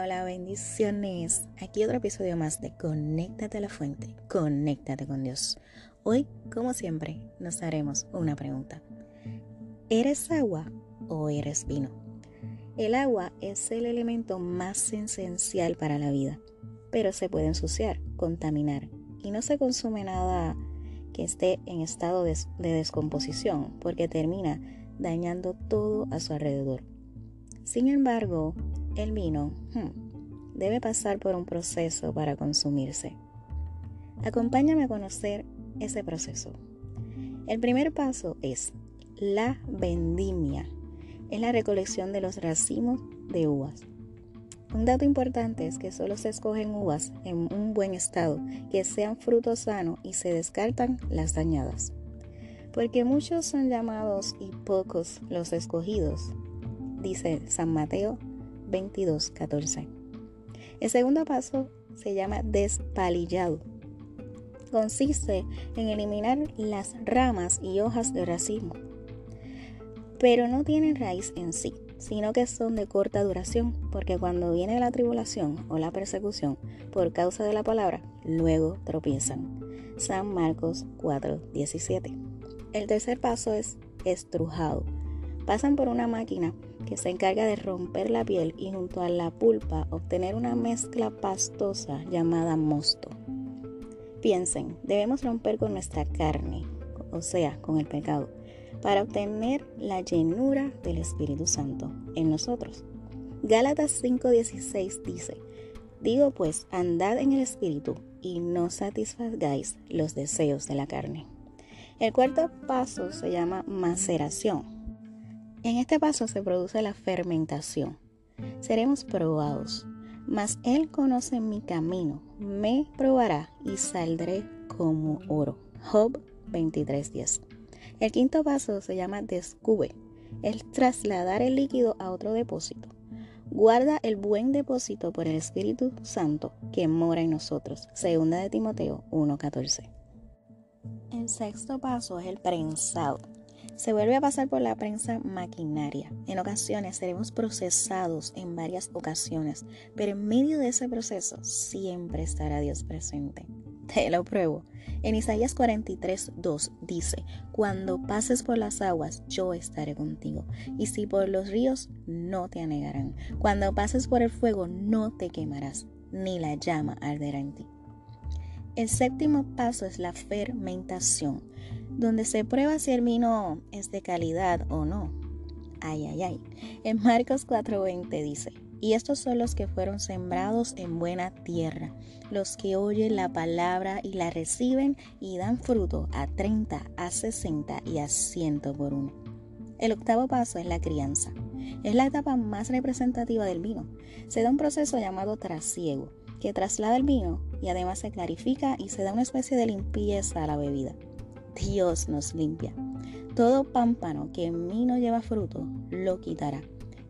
Hola, bendiciones. Aquí otro episodio más de Conéctate a la fuente, conéctate con Dios. Hoy, como siempre, nos haremos una pregunta. ¿Eres agua o eres vino? El agua es el elemento más esencial para la vida, pero se puede ensuciar, contaminar y no se consume nada que esté en estado de, descomposición porque termina dañando todo a su alrededor. Sin embargo, el vino hmm, debe pasar por un proceso para consumirse. Acompáñame a conocer ese proceso. El primer paso es la vendimia. Es la recolección de los racimos de uvas. Un dato importante es que solo se escogen uvas en un buen estado, que sean frutos sanos y se descartan las dañadas. Porque muchos son llamados y pocos los escogidos, dice San Mateo 22, 14. El segundo paso se llama despalillado. Consiste en eliminar las ramas y hojas de racimo, pero no tienen raíz en sí, sino que son de corta duración, porque cuando viene la tribulación o la persecución por causa de la palabra, luego tropiezan. San Marcos 4, 17. El tercer paso es estrujado. Pasan por una máquina que se encarga de romper la piel y junto a la pulpa obtener una mezcla pastosa llamada mosto. Piensen, debemos romper con nuestra carne, o sea, con el pecado, para obtener la llenura del Espíritu Santo en nosotros. Gálatas 5:16 dice, digo pues, andad en el Espíritu y no satisfagáis los deseos de la carne. El cuarto paso se llama maceración en este paso se produce la fermentación. Seremos probados, mas Él conoce mi camino, me probará y saldré como oro. Job 23:10. El quinto paso se llama descube, es trasladar el líquido a otro depósito. Guarda el buen depósito por el Espíritu Santo que mora en nosotros. Segunda de Timoteo 1:14. El sexto paso es el prensado se vuelve a pasar por la prensa maquinaria. En ocasiones seremos procesados en varias ocasiones, pero en medio de ese proceso siempre estará Dios presente. Te lo pruebo. En Isaías 43, 2 dice, Cuando pases por las aguas, yo estaré contigo. Y si por los ríos, no te anegarán. Cuando pases por el fuego, no te quemarás, ni la llama arderá en ti. El séptimo paso es la fermentación donde se prueba si el vino es de calidad o no. Ay, ay, ay. En Marcos 4:20 dice, y estos son los que fueron sembrados en buena tierra, los que oyen la palabra y la reciben y dan fruto a 30, a 60 y a 100 por uno. El octavo paso es la crianza. Es la etapa más representativa del vino. Se da un proceso llamado trasiego, que traslada el vino y además se clarifica y se da una especie de limpieza a la bebida. Dios nos limpia. Todo pámpano que en mí no lleva fruto, lo quitará.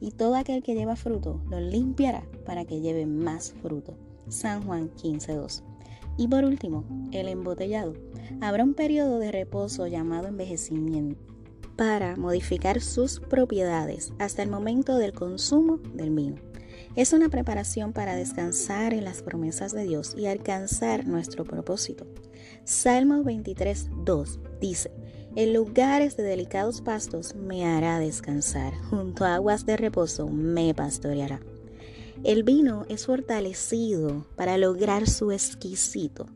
Y todo aquel que lleva fruto, lo limpiará para que lleve más fruto. San Juan 15.2. Y por último, el embotellado. Habrá un periodo de reposo llamado envejecimiento para modificar sus propiedades hasta el momento del consumo del vino. Es una preparación para descansar en las promesas de Dios y alcanzar nuestro propósito. Salmo 23, 2 dice, en lugares de delicados pastos me hará descansar, junto a aguas de reposo me pastoreará. El vino es fortalecido para lograr su exquisito.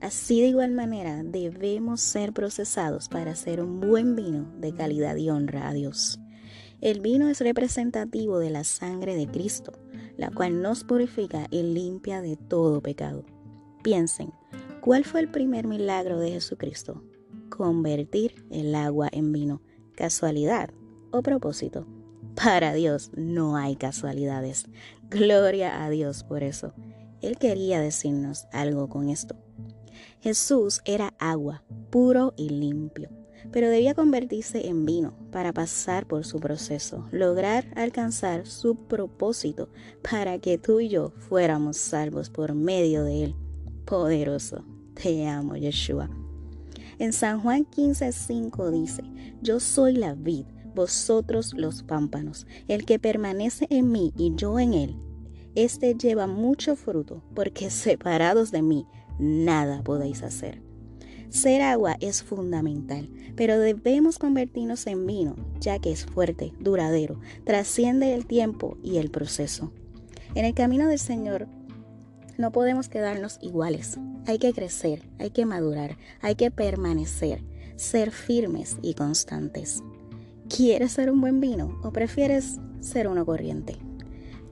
Así de igual manera debemos ser procesados para hacer un buen vino de calidad y honra a Dios. El vino es representativo de la sangre de Cristo, la cual nos purifica y limpia de todo pecado. Piensen, ¿cuál fue el primer milagro de Jesucristo? Convertir el agua en vino. ¿Casualidad o propósito? Para Dios no hay casualidades. Gloria a Dios por eso. Él quería decirnos algo con esto. Jesús era agua, puro y limpio pero debía convertirse en vino para pasar por su proceso, lograr alcanzar su propósito para que tú y yo fuéramos salvos por medio de él. Poderoso, te amo Yeshua. En San Juan 15:5 dice, yo soy la vid, vosotros los pámpanos, el que permanece en mí y yo en él. Este lleva mucho fruto, porque separados de mí nada podéis hacer. Ser agua es fundamental, pero debemos convertirnos en vino, ya que es fuerte, duradero, trasciende el tiempo y el proceso. En el camino del Señor no podemos quedarnos iguales. Hay que crecer, hay que madurar, hay que permanecer, ser firmes y constantes. ¿Quieres ser un buen vino o prefieres ser uno corriente?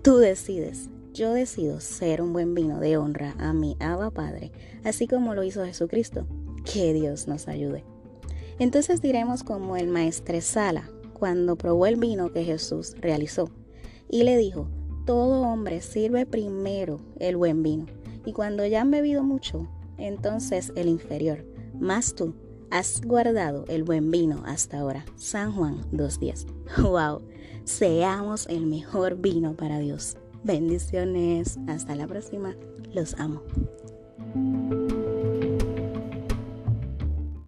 Tú decides. Yo decido ser un buen vino de honra a mi Abba Padre, así como lo hizo Jesucristo. Que Dios nos ayude. Entonces diremos como el Sala cuando probó el vino que Jesús realizó y le dijo, todo hombre sirve primero el buen vino y cuando ya han bebido mucho, entonces el inferior, más tú has guardado el buen vino hasta ahora. San Juan 2.10. ¡Wow! Seamos el mejor vino para Dios. Bendiciones. Hasta la próxima. Los amo.